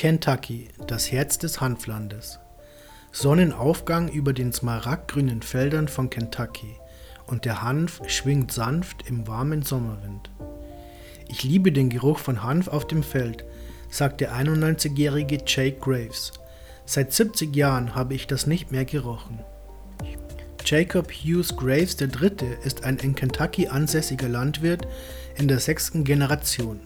Kentucky, das Herz des Hanflandes. Sonnenaufgang über den smaragdgrünen Feldern von Kentucky und der Hanf schwingt sanft im warmen Sommerwind. Ich liebe den Geruch von Hanf auf dem Feld, sagt der 91-jährige Jake Graves. Seit 70 Jahren habe ich das nicht mehr gerochen. Jacob Hughes Graves III. ist ein in Kentucky ansässiger Landwirt in der sechsten Generation.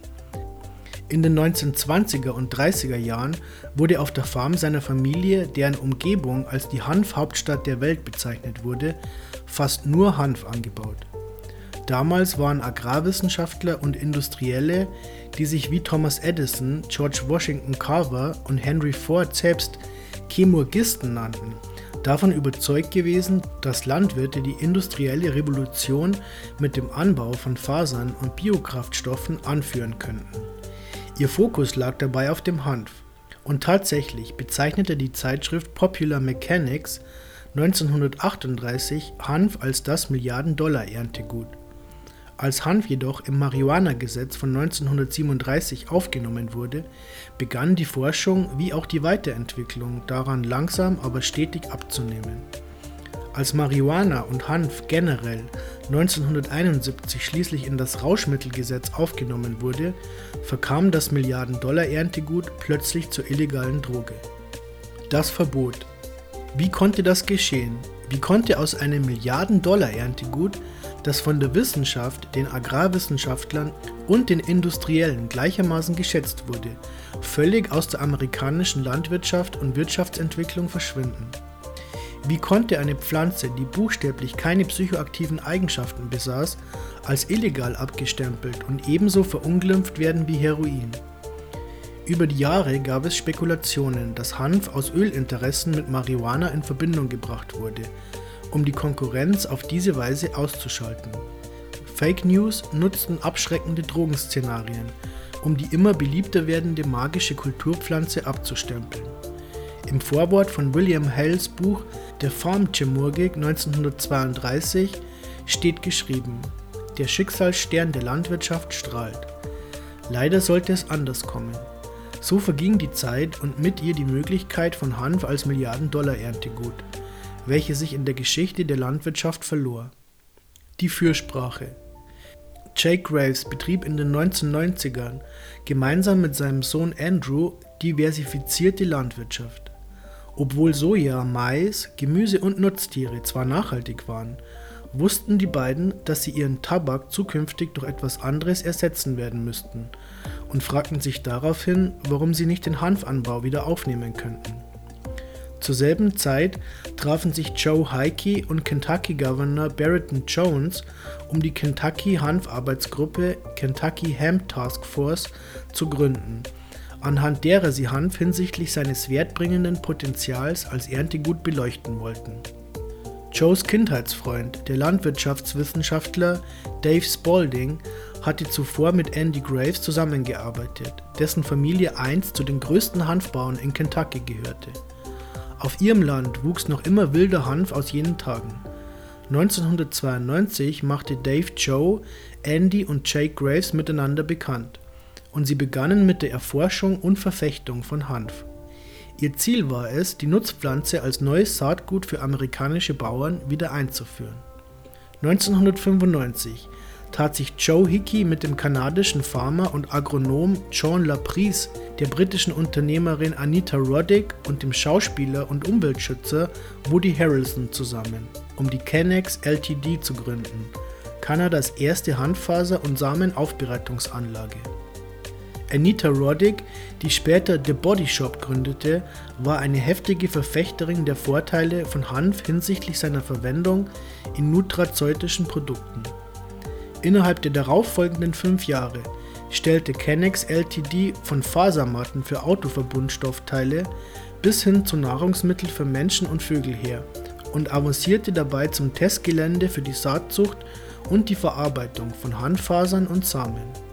In den 1920er und 30er Jahren wurde auf der Farm seiner Familie, deren Umgebung als die Hanfhauptstadt der Welt bezeichnet wurde, fast nur Hanf angebaut. Damals waren Agrarwissenschaftler und Industrielle, die sich wie Thomas Edison, George Washington Carver und Henry Ford selbst Chemurgisten nannten, davon überzeugt gewesen, dass Landwirte die industrielle Revolution mit dem Anbau von Fasern und Biokraftstoffen anführen könnten. Ihr Fokus lag dabei auf dem Hanf. Und tatsächlich bezeichnete die Zeitschrift Popular Mechanics 1938 Hanf als das Milliarden-Dollar-Erntegut. Als Hanf jedoch im Marihuana-Gesetz von 1937 aufgenommen wurde, begann die Forschung wie auch die Weiterentwicklung daran langsam aber stetig abzunehmen. Als Marihuana und Hanf generell 1971 schließlich in das Rauschmittelgesetz aufgenommen wurde, verkam das Milliarden-Dollar-Erntegut plötzlich zur illegalen Droge. Das Verbot. Wie konnte das geschehen? Wie konnte aus einem Milliarden-Dollar-Erntegut, das von der Wissenschaft, den Agrarwissenschaftlern und den Industriellen gleichermaßen geschätzt wurde, völlig aus der amerikanischen Landwirtschaft und Wirtschaftsentwicklung verschwinden? Wie konnte eine Pflanze, die buchstäblich keine psychoaktiven Eigenschaften besaß, als illegal abgestempelt und ebenso verunglimpft werden wie Heroin? Über die Jahre gab es Spekulationen, dass Hanf aus Ölinteressen mit Marihuana in Verbindung gebracht wurde, um die Konkurrenz auf diese Weise auszuschalten. Fake News nutzten abschreckende Drogenszenarien, um die immer beliebter werdende magische Kulturpflanze abzustempeln. Im Vorwort von William Hales Buch Der Farmchemurgik 1932 steht geschrieben: Der Schicksalsstern der Landwirtschaft strahlt. Leider sollte es anders kommen. So verging die Zeit und mit ihr die Möglichkeit von Hanf als Milliarden-Dollar-Erntegut, welche sich in der Geschichte der Landwirtschaft verlor. Die Fürsprache. Jake Graves betrieb in den 1990ern gemeinsam mit seinem Sohn Andrew diversifizierte Landwirtschaft. Obwohl Soja, Mais, Gemüse und Nutztiere zwar nachhaltig waren, wussten die beiden, dass sie ihren Tabak zukünftig durch etwas anderes ersetzen werden müssten und fragten sich daraufhin, warum sie nicht den Hanfanbau wieder aufnehmen könnten. Zur selben Zeit trafen sich Joe Heike und Kentucky Governor Barrington Jones, um die Kentucky Hanfarbeitsgruppe Kentucky Hemp Task Force zu gründen anhand derer sie Hanf hinsichtlich seines wertbringenden Potenzials als Erntegut beleuchten wollten. Joes Kindheitsfreund, der Landwirtschaftswissenschaftler Dave Spalding, hatte zuvor mit Andy Graves zusammengearbeitet, dessen Familie einst zu den größten Hanfbauern in Kentucky gehörte. Auf ihrem Land wuchs noch immer wilder Hanf aus jenen Tagen. 1992 machte Dave Joe, Andy und Jake Graves miteinander bekannt und sie begannen mit der Erforschung und Verfechtung von Hanf. Ihr Ziel war es, die Nutzpflanze als neues Saatgut für amerikanische Bauern wieder einzuführen. 1995 tat sich Joe Hickey mit dem kanadischen Farmer und Agronom John Laprise, der britischen Unternehmerin Anita Roddick und dem Schauspieler und Umweltschützer Woody Harrelson zusammen, um die Kennex Ltd zu gründen, Kanadas erste Handfaser- und Samenaufbereitungsanlage. Anita Roddick, die später The Body Shop gründete, war eine heftige Verfechterin der Vorteile von Hanf hinsichtlich seiner Verwendung in nutrazeutischen Produkten. Innerhalb der darauffolgenden fünf Jahre stellte Kennex Ltd. von Fasermatten für Autoverbundstoffteile bis hin zu Nahrungsmitteln für Menschen und Vögel her und avancierte dabei zum Testgelände für die Saatzucht und die Verarbeitung von Hanffasern und Samen.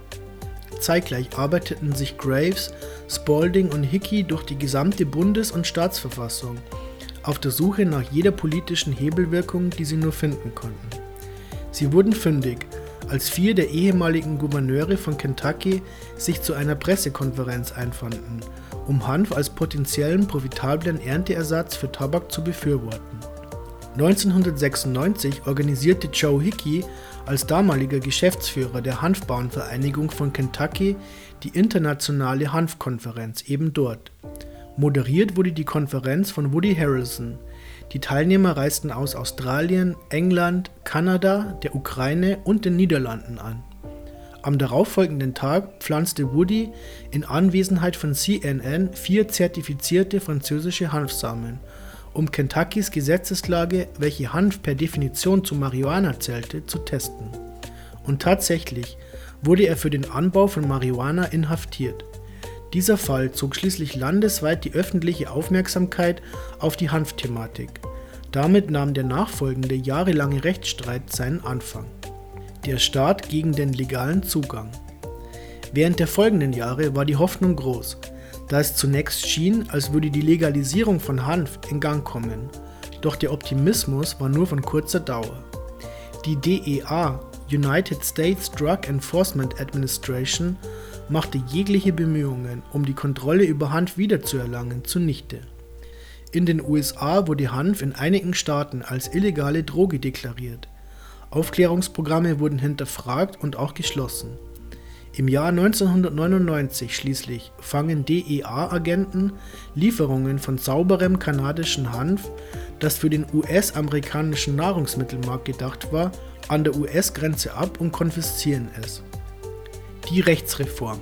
Zeitgleich arbeiteten sich Graves, Spalding und Hickey durch die gesamte Bundes- und Staatsverfassung, auf der Suche nach jeder politischen Hebelwirkung, die sie nur finden konnten. Sie wurden fündig, als vier der ehemaligen Gouverneure von Kentucky sich zu einer Pressekonferenz einfanden, um Hanf als potenziellen profitablen Ernteersatz für Tabak zu befürworten. 1996 organisierte Joe Hickey als damaliger Geschäftsführer der Hanfbauernvereinigung von Kentucky die internationale Hanfkonferenz eben dort. Moderiert wurde die Konferenz von Woody Harrelson. Die Teilnehmer reisten aus Australien, England, Kanada, der Ukraine und den Niederlanden an. Am darauffolgenden Tag pflanzte Woody in Anwesenheit von CNN vier zertifizierte französische Hanfsamen, um Kentuckys Gesetzeslage, welche Hanf per Definition zu Marihuana zählte, zu testen. Und tatsächlich wurde er für den Anbau von Marihuana inhaftiert. Dieser Fall zog schließlich landesweit die öffentliche Aufmerksamkeit auf die Hanfthematik. Damit nahm der nachfolgende jahrelange Rechtsstreit seinen Anfang. Der Staat gegen den legalen Zugang. Während der folgenden Jahre war die Hoffnung groß, da es zunächst schien, als würde die Legalisierung von Hanf in Gang kommen. Doch der Optimismus war nur von kurzer Dauer. Die DEA, United States Drug Enforcement Administration, machte jegliche Bemühungen, um die Kontrolle über Hanf wiederzuerlangen, zunichte. In den USA wurde Hanf in einigen Staaten als illegale Droge deklariert. Aufklärungsprogramme wurden hinterfragt und auch geschlossen. Im Jahr 1999 schließlich fangen DEA-Agenten Lieferungen von sauberem kanadischen Hanf, das für den US-amerikanischen Nahrungsmittelmarkt gedacht war, an der US-Grenze ab und konfiszieren es die Rechtsreform.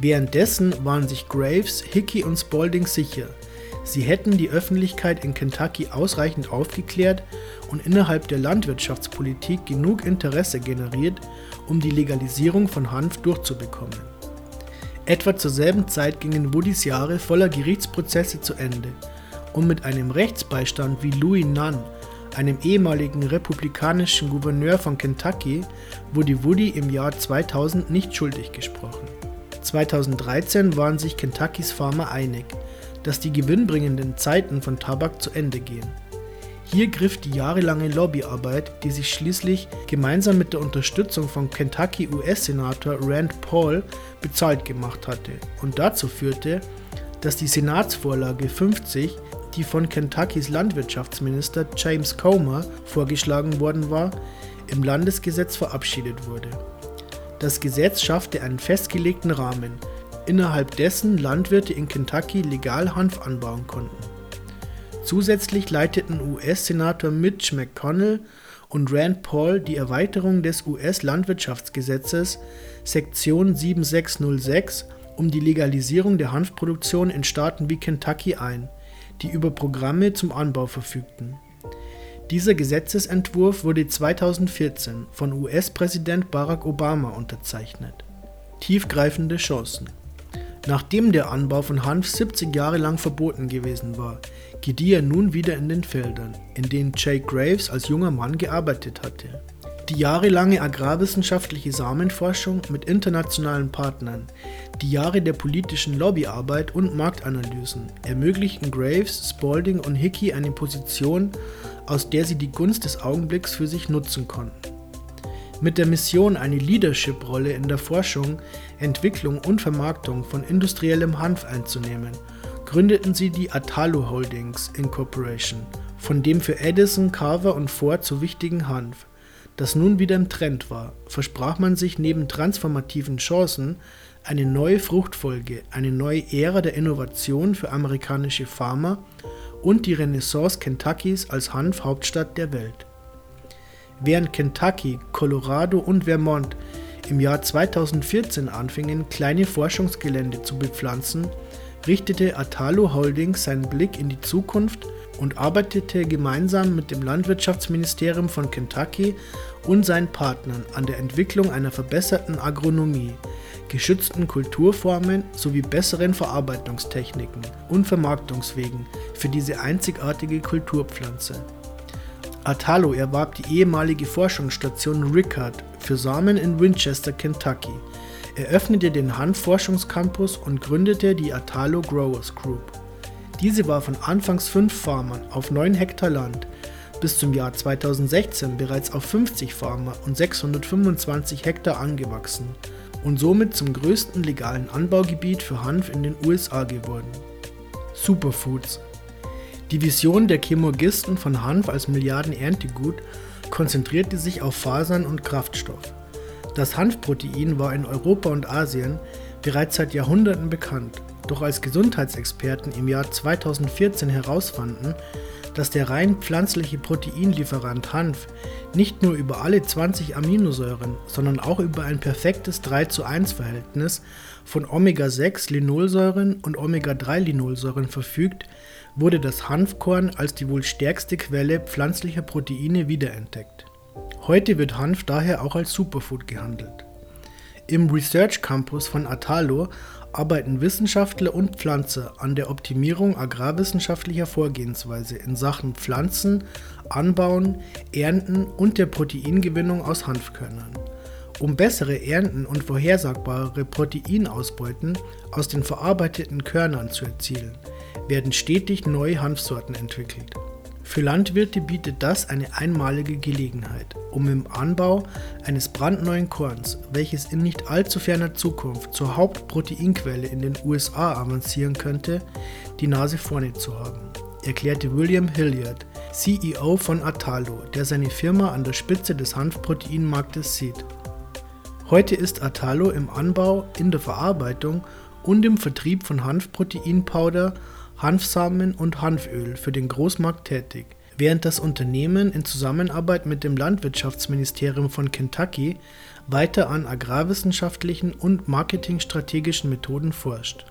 Währenddessen waren sich Graves, Hickey und Spalding sicher, sie hätten die Öffentlichkeit in Kentucky ausreichend aufgeklärt und innerhalb der Landwirtschaftspolitik genug Interesse generiert, um die Legalisierung von Hanf durchzubekommen. Etwa zur selben Zeit gingen Woodys Jahre voller Gerichtsprozesse zu Ende und mit einem Rechtsbeistand wie Louis Nunn einem ehemaligen republikanischen Gouverneur von Kentucky, wurde Woody im Jahr 2000 nicht schuldig gesprochen. 2013 waren sich Kentuckys Farmer einig, dass die gewinnbringenden Zeiten von Tabak zu Ende gehen. Hier griff die jahrelange Lobbyarbeit, die sich schließlich gemeinsam mit der Unterstützung von Kentucky US-Senator Rand Paul bezahlt gemacht hatte und dazu führte, dass die Senatsvorlage 50 die von Kentuckys Landwirtschaftsminister James Comer vorgeschlagen worden war, im Landesgesetz verabschiedet wurde. Das Gesetz schaffte einen festgelegten Rahmen, innerhalb dessen Landwirte in Kentucky legal Hanf anbauen konnten. Zusätzlich leiteten US-Senator Mitch McConnell und Rand Paul die Erweiterung des US-Landwirtschaftsgesetzes Sektion 7606 um die Legalisierung der Hanfproduktion in Staaten wie Kentucky ein die über Programme zum Anbau verfügten. Dieser Gesetzesentwurf wurde 2014 von US-Präsident Barack Obama unterzeichnet. Tiefgreifende Chancen. Nachdem der Anbau von Hanf 70 Jahre lang verboten gewesen war, gedieh er nun wieder in den Feldern, in denen Jake Graves als junger Mann gearbeitet hatte. Die jahrelange agrarwissenschaftliche Samenforschung mit internationalen Partnern, die Jahre der politischen Lobbyarbeit und Marktanalysen ermöglichten Graves, Spalding und Hickey eine Position, aus der sie die Gunst des Augenblicks für sich nutzen konnten. Mit der Mission, eine Leadership-Rolle in der Forschung, Entwicklung und Vermarktung von industriellem Hanf einzunehmen, gründeten sie die Atalo Holdings Incorporation, von dem für Edison, Carver und Ford so wichtigen Hanf das nun wieder im Trend war, versprach man sich neben transformativen Chancen eine neue Fruchtfolge, eine neue Ära der Innovation für amerikanische Farmer und die Renaissance Kentuckys als Hanfhauptstadt der Welt. Während Kentucky, Colorado und Vermont im Jahr 2014 anfingen, kleine Forschungsgelände zu bepflanzen, richtete Atalo Holdings seinen Blick in die Zukunft und arbeitete gemeinsam mit dem Landwirtschaftsministerium von Kentucky und seinen Partnern an der Entwicklung einer verbesserten Agronomie, geschützten Kulturformen sowie besseren Verarbeitungstechniken und Vermarktungswegen für diese einzigartige Kulturpflanze. Atalo erwarb die ehemalige Forschungsstation Rickard für Samen in Winchester, Kentucky, eröffnete den Hanfforschungscampus und gründete die Atalo Growers Group. Diese war von anfangs fünf Farmern auf neun Hektar Land bis zum Jahr 2016 bereits auf 50 Farmer und 625 Hektar angewachsen und somit zum größten legalen Anbaugebiet für Hanf in den USA geworden. Superfoods. Die Vision der Chemurgisten von Hanf als Milliarden-Erntegut konzentrierte sich auf Fasern und Kraftstoff. Das Hanfprotein war in Europa und Asien bereits seit Jahrhunderten bekannt, doch als Gesundheitsexperten im Jahr 2014 herausfanden, dass der rein pflanzliche Proteinlieferant Hanf nicht nur über alle 20 Aminosäuren, sondern auch über ein perfektes 3 zu 1 Verhältnis von Omega-6 Linolsäuren und Omega-3 Linolsäuren verfügt, wurde das Hanfkorn als die wohl stärkste Quelle pflanzlicher Proteine wiederentdeckt. Heute wird Hanf daher auch als Superfood gehandelt. Im Research Campus von Atalo arbeiten Wissenschaftler und Pflanzer an der Optimierung agrarwissenschaftlicher Vorgehensweise in Sachen Pflanzen, Anbauen, Ernten und der Proteingewinnung aus Hanfkörnern. Um bessere Ernten und vorhersagbare Proteinausbeuten aus den verarbeiteten Körnern zu erzielen, werden stetig neue Hanfsorten entwickelt. Für Landwirte bietet das eine einmalige Gelegenheit, um im Anbau eines brandneuen Korns, welches in nicht allzu ferner Zukunft zur Hauptproteinquelle in den USA avancieren könnte, die Nase vorne zu haben, erklärte William Hilliard, CEO von Atalo, der seine Firma an der Spitze des Hanfproteinmarktes sieht. Heute ist Atalo im Anbau, in der Verarbeitung und im Vertrieb von Hanfproteinpowder Hanfsamen und Hanföl für den Großmarkt tätig, während das Unternehmen in Zusammenarbeit mit dem Landwirtschaftsministerium von Kentucky weiter an agrarwissenschaftlichen und marketingstrategischen Methoden forscht.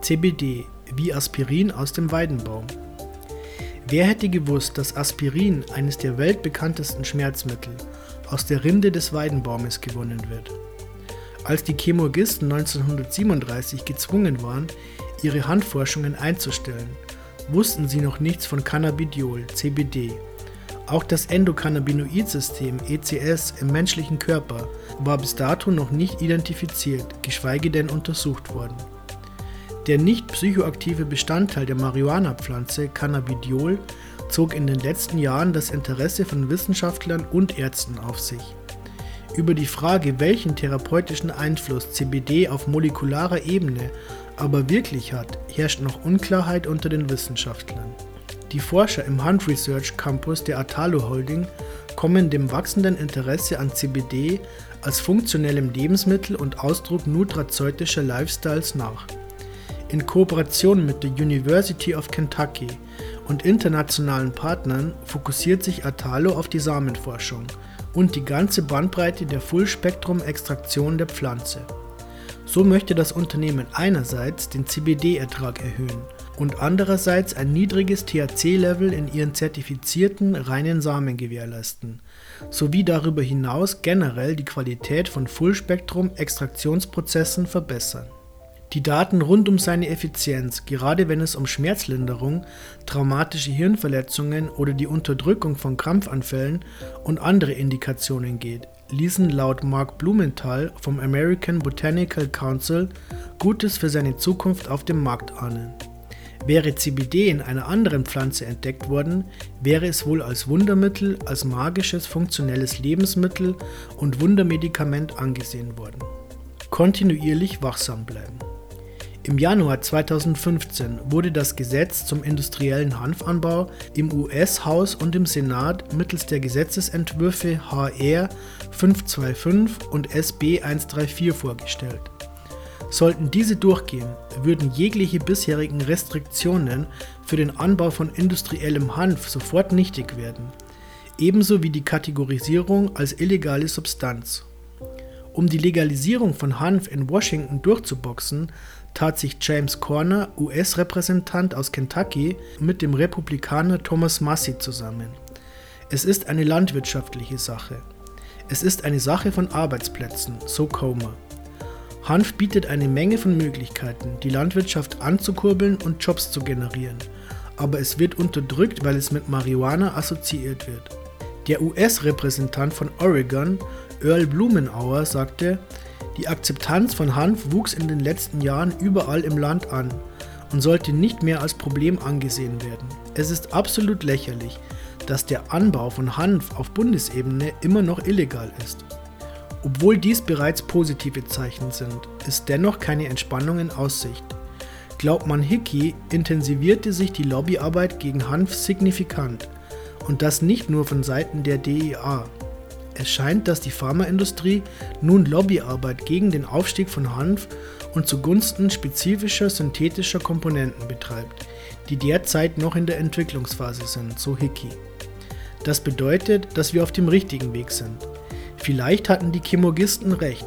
CBD wie Aspirin aus dem Weidenbaum. Wer hätte gewusst, dass Aspirin, eines der weltbekanntesten Schmerzmittel, aus der Rinde des Weidenbaumes gewonnen wird? Als die Chemurgisten 1937 gezwungen waren, ihre Handforschungen einzustellen, wussten sie noch nichts von Cannabidiol, CBD. Auch das Endokannabinoid-System ECS im menschlichen Körper war bis dato noch nicht identifiziert, geschweige denn untersucht worden. Der nicht psychoaktive Bestandteil der Marihuana-Pflanze Cannabidiol zog in den letzten Jahren das Interesse von Wissenschaftlern und Ärzten auf sich. Über die Frage, welchen therapeutischen Einfluss CBD auf molekularer Ebene aber wirklich hat, herrscht noch Unklarheit unter den Wissenschaftlern. Die Forscher im Hunt Research Campus der Atalo Holding kommen dem wachsenden Interesse an CBD als funktionellem Lebensmittel und Ausdruck nutrazeutischer Lifestyles nach. In Kooperation mit der University of Kentucky und internationalen Partnern fokussiert sich Atalo auf die Samenforschung und die ganze Bandbreite der Fullspektrum-Extraktion der Pflanze. So möchte das Unternehmen einerseits den CBD-Ertrag erhöhen und andererseits ein niedriges THC-Level in ihren zertifizierten reinen Samen gewährleisten, sowie darüber hinaus generell die Qualität von Fullspektrum-Extraktionsprozessen verbessern. Die Daten rund um seine Effizienz, gerade wenn es um Schmerzlinderung, traumatische Hirnverletzungen oder die Unterdrückung von Krampfanfällen und andere Indikationen geht, ließen laut Mark Blumenthal vom American Botanical Council Gutes für seine Zukunft auf dem Markt ahnen. Wäre CBD in einer anderen Pflanze entdeckt worden, wäre es wohl als Wundermittel, als magisches funktionelles Lebensmittel und Wundermedikament angesehen worden. Kontinuierlich wachsam bleiben. Im Januar 2015 wurde das Gesetz zum industriellen Hanfanbau im US-Haus und im Senat mittels der Gesetzesentwürfe HR 525 und SB 134 vorgestellt. Sollten diese durchgehen, würden jegliche bisherigen Restriktionen für den Anbau von industriellem Hanf sofort nichtig werden, ebenso wie die Kategorisierung als illegale Substanz. Um die Legalisierung von Hanf in Washington durchzuboxen, tat sich James Corner, US-Repräsentant aus Kentucky, mit dem Republikaner Thomas Massey zusammen. Es ist eine landwirtschaftliche Sache. Es ist eine Sache von Arbeitsplätzen, so Comer. Hanf bietet eine Menge von Möglichkeiten, die Landwirtschaft anzukurbeln und Jobs zu generieren, aber es wird unterdrückt, weil es mit Marihuana assoziiert wird. Der US-Repräsentant von Oregon, Earl Blumenauer, sagte, die Akzeptanz von Hanf wuchs in den letzten Jahren überall im Land an und sollte nicht mehr als Problem angesehen werden. Es ist absolut lächerlich, dass der Anbau von Hanf auf Bundesebene immer noch illegal ist. Obwohl dies bereits positive Zeichen sind, ist dennoch keine Entspannung in Aussicht. Glaubt man Hickey, intensivierte sich die Lobbyarbeit gegen Hanf signifikant und das nicht nur von Seiten der DEA. Es scheint, dass die Pharmaindustrie nun Lobbyarbeit gegen den Aufstieg von Hanf und zugunsten spezifischer synthetischer Komponenten betreibt, die derzeit noch in der Entwicklungsphase sind, so Hickey. Das bedeutet, dass wir auf dem richtigen Weg sind. Vielleicht hatten die Chemogisten recht